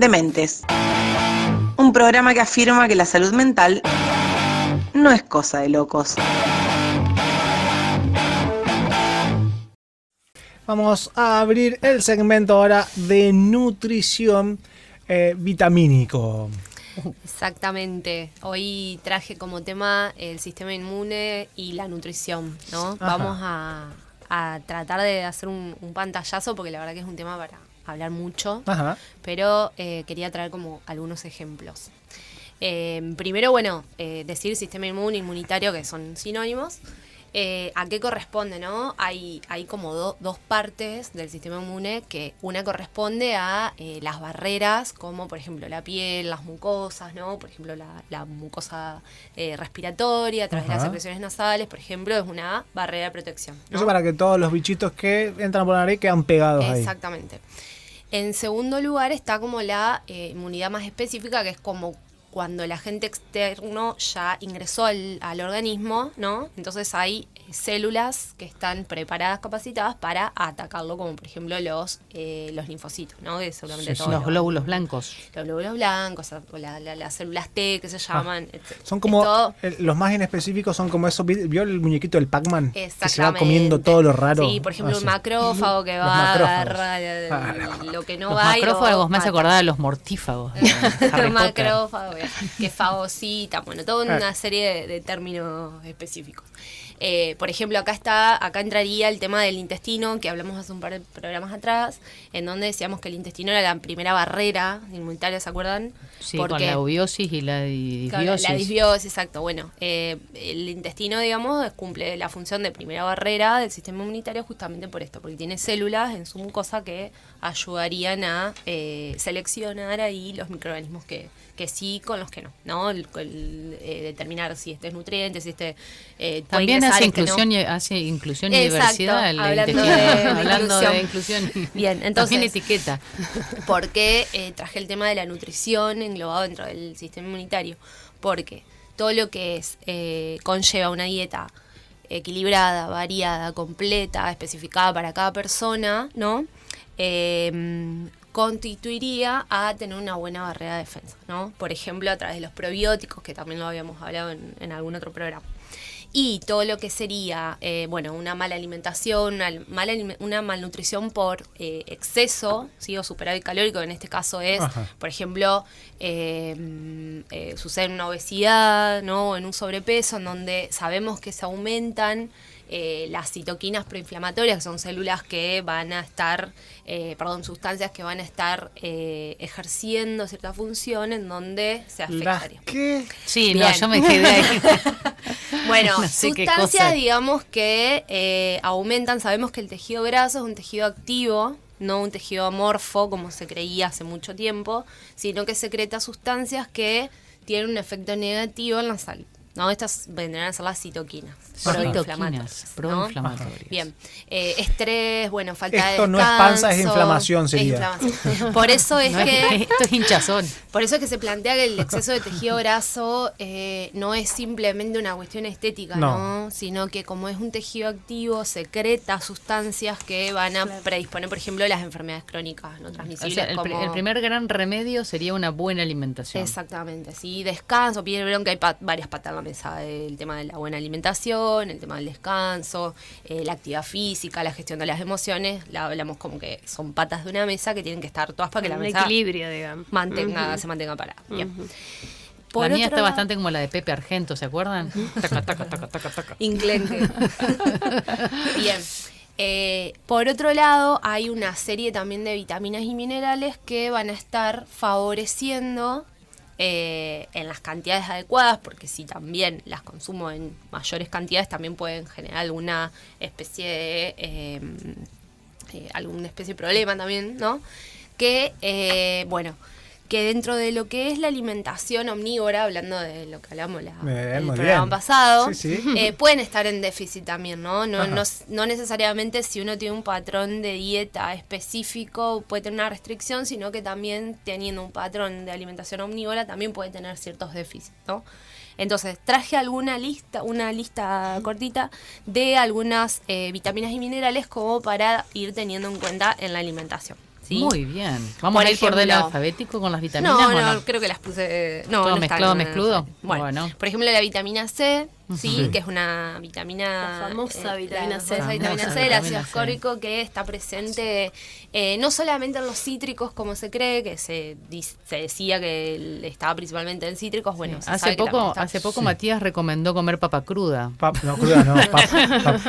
Dementes. Un programa que afirma que la salud mental no es cosa de locos. Vamos a abrir el segmento ahora de nutrición eh, vitamínico. Exactamente. Hoy traje como tema el sistema inmune y la nutrición, ¿no? Vamos a, tratar de hacer un, pantallazo porque la verdad que es un tema para hablar mucho, pero eh, quería traer como algunos ejemplos. Eh, primero, bueno, eh, decir sistema inmune, inmunitario, que son sinónimos. Eh, ¿A qué corresponde, no? Hay, hay como dos partes del sistema inmune que una corresponde a eh, las barreras, como por ejemplo la piel, las mucosas, ¿no? Por ejemplo, la, mucosa eh, respiratoria a través de las secreciones nasales, por ejemplo, es una barrera de protección. Eso para que todos los bichitos que entran por la nariz quedan pegados ahí. Exactamente. En segundo lugar está como la inmunidad más específica, que es como cuando el agente externo ya ingresó al, al organismo, ¿no? Entonces hay células que están preparadas, capacitadas para atacarlo, como por ejemplo los, eh, los linfocitos, ¿no? Que seguramente los glóbulos blancos. Los glóbulos blancos, o las células T que se ah. llaman. Son como, los más inespecíficos son como eso, ¿vio el muñequito del Pac-Man? Que se va comiendo todo lo raro. Sí, por ejemplo, un ah, macrófago que va a agarrar ah, lo que no va. Los macrófagos me hace acordar a los mortífagos. macrófagos, que fagocita, bueno, toda una serie de términos específicos. Eh, por ejemplo, acá está, acá entraría el tema del intestino, que hablamos hace un par de programas atrás, en donde decíamos que el intestino era la primera barrera inmunitaria, ¿se acuerdan? Sí, con la eubiosis y la disbiosis. la disbiosis, exacto. Bueno, eh, el intestino, digamos, cumple la función de primera barrera del sistema inmunitario justamente por esto, porque tiene células en su mucosa que ayudarían a eh, seleccionar ahí los microorganismos que, que sí con los que no, ¿no? El, eh, determinar si este es nutriente, si este... Eh, También hace inclusión, y, hace inclusión y diversidad. hablando, de, hablando de inclusión. Bien, entonces... También etiqueta. ¿Por qué eh, traje el tema de la nutrición englobado dentro del sistema inmunitario? Porque todo lo que es conlleva una dieta equilibrada, variada, completa, especificada para cada persona, ¿no? Constituiría a tener una buena barrera de defensa, ¿no? Por ejemplo, a través de los probióticos, que también lo habíamos hablado en, algún otro programa. Y todo lo que sería, eh, bueno, una mala alimentación, una, mala, una malnutrición por eh, exceso, ¿sí? o superávit calórico, en este caso es, por ejemplo, eh, sucede en una obesidad, ¿no? O en un sobrepeso, en donde sabemos que se aumentan eh, las citoquinas proinflamatorias, que son células que van a estar, eh, perdón, sustancias que van a estar eh, ejerciendo cierta función en donde se afectaría. ¿Qué? Sí, no, yo me quedé ahí. bueno, sustancias, digamos, que aumentan, sabemos que el tejido graso es un tejido activo, no un tejido amorfo como se creía hace mucho tiempo, sino que secreta sustancias que tienen un efecto negativo en la salud. ¿No? Estas vendrán a ser las citoquinas. Proinflamatorias. Proinflamatorias. Bien. Eh, estrés, bueno, falta de descanso. Esto no es panza, es inflamación, sería. Por eso es que... esto es hinchazón. Por eso es que se plantea que el exceso de tejido graso eh, no es simplemente una cuestión estética, no. Sino que como es un tejido activo, secreta sustancias que van a predisponer, por ejemplo, las enfermedades crónicas no transmisibles. el, el, primer gran remedio sería una buena alimentación. Exactamente, sí. Descanso, vieron que hay varias patas el tema de la buena alimentación, el tema del descanso, eh, la actividad física, la gestión de las emociones, la hablamos como que son patas de una mesa que tienen que estar todas para que la mesa equilibrio, digamos. Mantenga, se mantenga parada. Bien. la mía está bastante como la de Pepe Argento, ¿se acuerdan? Inclenque. Bien. Eh, por otro lado, hay una serie también de vitaminas y minerales que van a estar favoreciendo eh, en las cantidades adecuadas, porque si también las consumo en mayores cantidades, también pueden generar alguna especie de, em, eh, alguna especie de problema también, ¿no? Que, eh, bueno, que dentro de lo que es la alimentación omnívora, hablando de lo que hablamos la, el programa pasado, eh, pueden estar en déficit también, ¿no? No, ¿no? necesariamente si uno tiene un patrón de dieta específico puede tener una restricción, sino que también teniendo un patrón de alimentación omnívora también puede tener ciertos déficits, ¿no? Entonces, traje alguna lista, una lista cortita de algunas eh, vitaminas y minerales como para ir teniendo en cuenta en la alimentación. Muy bien. ¿Vamos a ir por del alfabético con las vitaminas? No, no, no, creo que las puse. No, ¿Todo no mezclado, mezcludo? Bueno, por ejemplo, la vitamina C, ¿sí? que es una vitamina. La famosa vitamina C. La vitamina C, el ácido ascórbico, que está presente eh, no solamente en los cítricos, como se cree, que se, se decía que estaba principalmente en cítricos. Bueno, hace, poco, hace poco Matías recomendó comer papa cruda. no, cruda no, papa,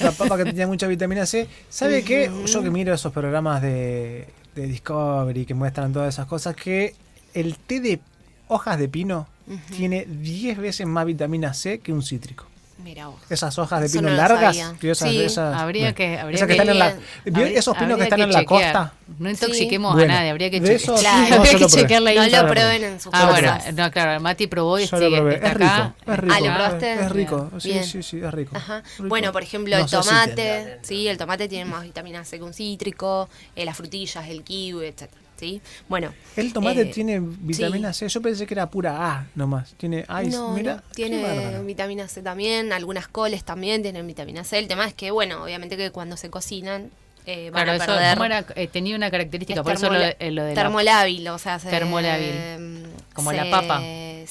La papa que tenía mucha vitamina C. ¿Sabe qué? Yo que miro esos programas de, de Discovery que muestran todas esas cosas, que el té de hojas de pino tiene 10 veces más vitamina C que un cítrico. Mira vos. Esas hojas de pino largas. sí, habría que. Habría que, están en la, esos pinos que están en la costa. No intoxiquemos a nadie, habría que, chequear. Claro, habría que chequear la No lo prueben en su Ah, bueno, no, claro, Mati probó y sigue, está es rico, Es rico. Ah, ¿lo probaste? Es rico, sí, sí, sí, es rico. Ajá. Bueno, por ejemplo, el tomate, sí, el tomate tiene más vitamina C que un cítrico, eh, las frutillas, el kiwi, etcétera. ¿Sí? Bueno. El tomate eh, tiene vitamina C. Yo pensé que era pura A nomás. Tiene ice. Mira, tiene vitamina C también. Algunas coles también tienen vitamina C. El tema es que, bueno, obviamente que cuando se cocinan eh, van a perder. Eh, tenía una característica, por eso lo, lo de termolábil, o sea, termolábil, como la papa.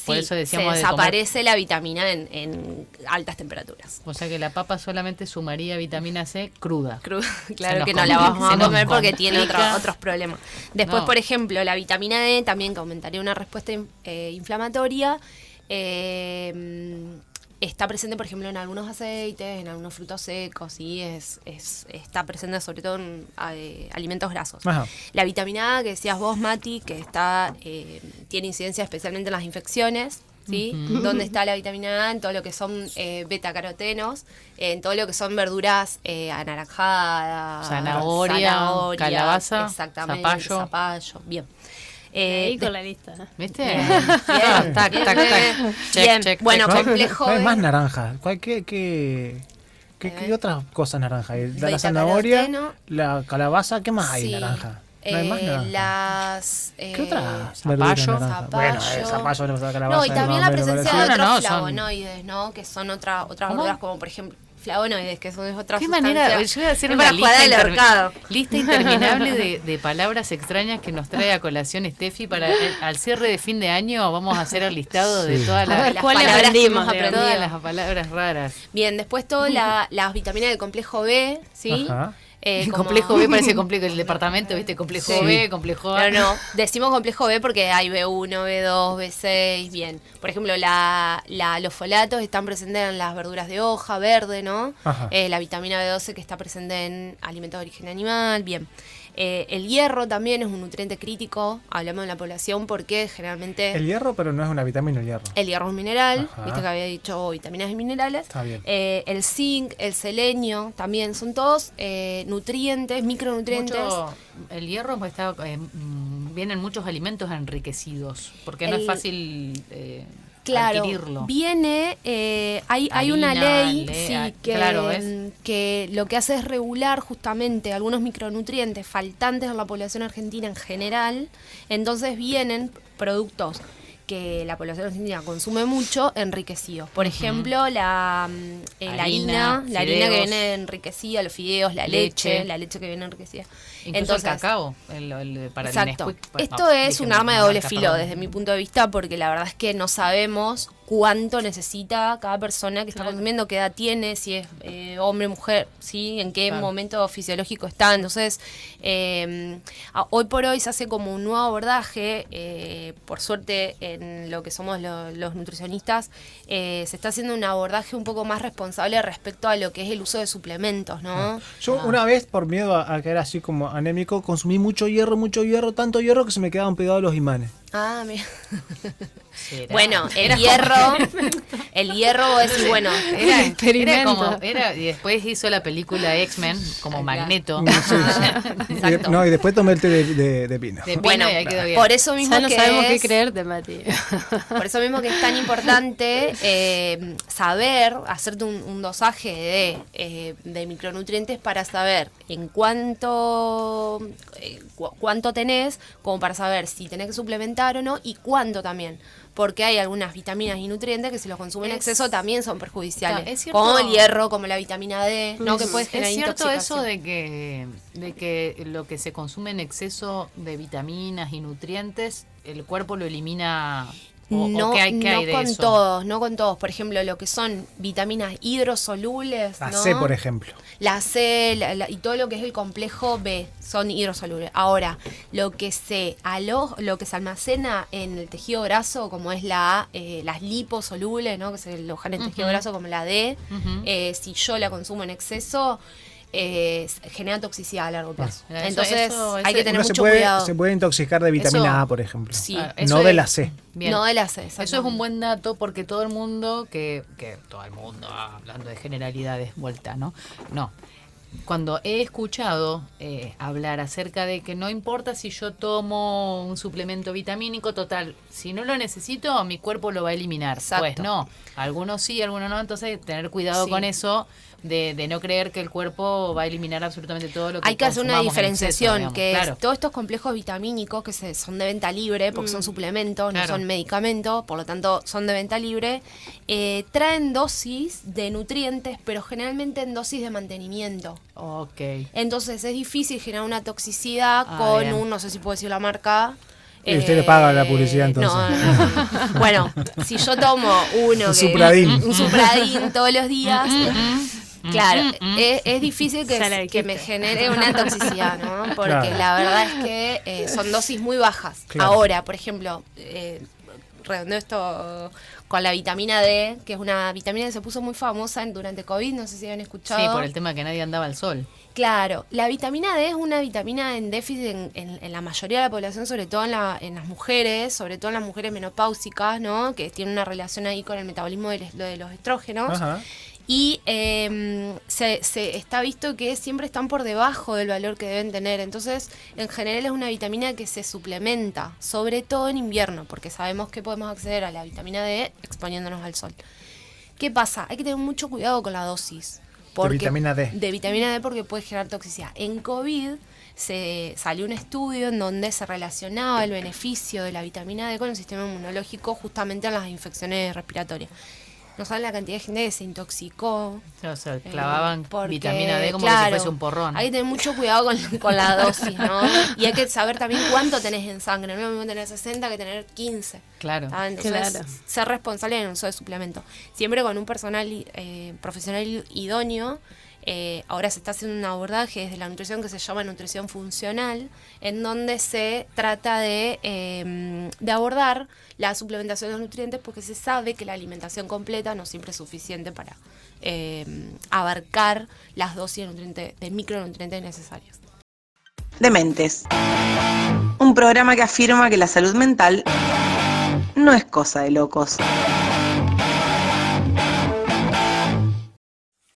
Por eso decíamos desaparece la vitamina en, altas temperaturas. O sea que la papa solamente sumaría vitamina C cruda. Cruda, claro que no la vamos a comer porque tiene otros problemas. Después, por ejemplo, la vitamina E también que aumentaría una respuesta eh, inflamatoria. Eh, está presente, por ejemplo, en algunos aceites, en algunos frutos secos, ¿sí? es, es está presente sobre todo en eh, alimentos grasos. La vitamina A, que decías vos, Mati, que está eh, tiene incidencia especialmente en las infecciones, ¿sí? ¿Dónde está la vitamina A? En todo lo que son eh, beta-carotenos, en todo lo que son verduras eh, anaranjadas, zanahoria, calabaza, zapallo. zapallo. Bien. Eh, Ahí con la lista. ¿Viste? Bien, tac, tac, tac. Check, check, bueno, complejo. hay más naranja. ¿Qué, qué, qué, otras cosas naranja hay? La, zanahoria, la calabaza, ¿qué más hay naranja? No hay más eh, naranja. Las, eh, ¿Qué otras? Zapallo. Bueno, el zapallo, la calabaza. No, y también la presencia de otros flavonoides, ¿no? Que son otra, otras verduras como, por ejemplo, flavonoides, que son otras ¿Qué manera? Yo voy a hacer una lista, lista interminable de, de, palabras extrañas que nos trae a colación Steffi para al cierre de fin de año vamos a hacer el listado de todas las, las palabras que hemos aprendido. Todas las palabras raras. Bien, después todas la, las vitaminas del complejo B, ¿sí? Ajá. Eh, complejo B parece complejo el departamento, ¿viste? Complejo B, complejo A. Pero no, decimos complejo B porque hay B1, B2, B6, bien. Por ejemplo, la, la, los folatos están presentes en las verduras de hoja, verde, ¿no? Eh, la vitamina B12 que está presente en alimentos de origen animal, bien. Eh, el hierro también es un nutriente crítico, hablamos de la población, porque generalmente... El hierro, pero no es una vitamina el hierro. El hierro es un mineral, viste que había dicho vitaminas y minerales. Está bien. Eh, el zinc, el selenio, también son todos eh, nutrientes, micronutrientes. el hierro pues, está, mm, vienen muchos alimentos enriquecidos, porque no es fácil claro, Viene, eh, hay, hay una ley que, que lo que hace es regular justamente algunos micronutrientes faltantes en la población argentina en general. Entonces vienen productos que la población argentina consume mucho enriquecidos. Por ejemplo, la, mm, eh, harina, la harina que viene enriquecida, los fideos, la leche, la leche que viene enriquecida. Entonces, el cacao, el, para exacto. Esto es un arma de doble filo desde mi punto de vista porque la verdad es que no sabemos cuánto necesita cada persona que está consumiendo, qué edad tiene, si es eh, hombre, mujer, ¿sí? en qué momento fisiológico está. Entonces, eh, hoy por hoy se hace como un nuevo abordaje, eh, por suerte en lo que somos los nutricionistas, se está haciendo un abordaje un poco más responsable respecto a lo que es el uso de suplementos, ¿no? Yo una vez, por miedo a, a caer así como anémico, consumí mucho hierro, mucho hierro, tanto hierro que se me quedaban pegados los imanes. Ah, mira. Bueno, el hierro, el hierro es bueno. Era, como, y después hizo la película X-Men como Magneto. no, y después tomé el té de, de, pino. bueno, por eso mismo no que sabemos qué creerte, Mati. Por eso mismo que es tan importante eh, saber, hacerte un, dosaje de, eh, de, micronutrientes para saber en cuánto, eh, cuánto tenés, como para saber si tenés que suplementar o no y cuánto también porque hay algunas vitaminas y nutrientes que si los consumen en exceso también son perjudiciales. Es cierto, como el hierro, como la vitamina D, ¿no? que puede generar Es cierto eso de que, de que lo que se consume en exceso de vitaminas y nutrientes, el cuerpo lo elimina. O, o no, qué hay, qué no hay de con eso? todos, no con todos. Por ejemplo, lo que son vitaminas hidrosolubles. La ¿no? C, por ejemplo. La C la- la- y todo lo que es el complejo B son hidrosolubles. Ahora, lo que se alo- lo que se almacena en el tejido graso, como es la eh, las liposolubles, ¿no? que se alojan en el tejido graso, como la D, eh, si yo la consumo en exceso, eh, genera toxicidad a largo plazo. Entonces, eso- hay que tener se mucho puede, cuidado. se puede intoxicar de vitamina Eso- A, por ejemplo. Sí. Ah, no de la C. Bien. No de la C. Eso es un buen dato porque todo el mundo, que, que todo el mundo, ah, hablando de generalidades, vuelta, ¿no? No. Cuando he escuchado eh, hablar acerca de que no importa si yo tomo un suplemento vitamínico, total, si no lo necesito, mi cuerpo lo va a eliminar. Exacto. Pues no, algunos sí, algunos no, entonces tener cuidado Sí. con eso, de, de no creer que el cuerpo va a eliminar absolutamente todo lo que Hay que hacer una exceso, diferenciación, que Claro. es todos estos complejos vitamínicos que se, son de venta libre, porque son suplementos, Claro. no son medicamentos, por lo tanto son de venta libre, eh, traen dosis de nutrientes, pero generalmente en dosis de mantenimiento. Ok. Entonces es difícil generar una toxicidad Ah, con bien. un, no sé si puedo decir la marca. Y usted le paga la publicidad, Eh, no, entonces. no, no, no. Bueno, si yo tomo uno Un que, Supradin. un supradín todos los días, claro, Mm, es, es difícil que, me genere una toxicidad, ¿no? Porque Claro. la verdad es que eh, son dosis muy bajas. Claro. Ahora, por ejemplo, eh, redondeo esto con la vitamina D, que es una vitamina que se puso muy famosa en- durante COVID, no sé si han escuchado. Sí, por el tema que nadie andaba al sol. Claro, la vitamina D es una vitamina en déficit en, en- en la mayoría de la población, sobre todo en, la- en las mujeres, sobre todo en las mujeres menopáusicas, ¿no? Que tienen una relación ahí con el metabolismo de, de los estrógenos. Ajá. Y eh, se, se está visto que siempre están por debajo del valor que deben tener. Entonces, en general es una vitamina que se suplementa, sobre todo en invierno, porque sabemos que podemos acceder a la vitamina D exponiéndonos al sol. ¿Qué pasa? Hay que tener mucho cuidado con la dosis. vitamina D. De vitamina D porque puede generar toxicidad. En COVID se salió un estudio en donde se relacionaba el beneficio de la vitamina D con el sistema inmunológico justamente en las infecciones respiratorias. No saben la cantidad de gente que se intoxicó. O sea, eh, clavaban porque, vitamina D como si claro, fuese un porrón. Hay que tener mucho cuidado con, con la dosis, ¿no? Y hay que saber también cuánto tenés en sangre. No es lo mismo tener 60 que tener 15. Claro. ¿tá? Entonces, Claro. ser responsable en el uso de suplemento. Siempre con un personal eh, profesional idóneo. Eh, ahora se está haciendo un abordaje desde la nutrición que se llama nutrición funcional, en donde se trata de, eh, de abordar la suplementación de los nutrientes porque se sabe que la alimentación completa no siempre es suficiente para eh, abarcar las dosis nutrientes, de micronutrientes necesarias. Dementes. Un programa que afirma que la salud mental no es cosa de locos.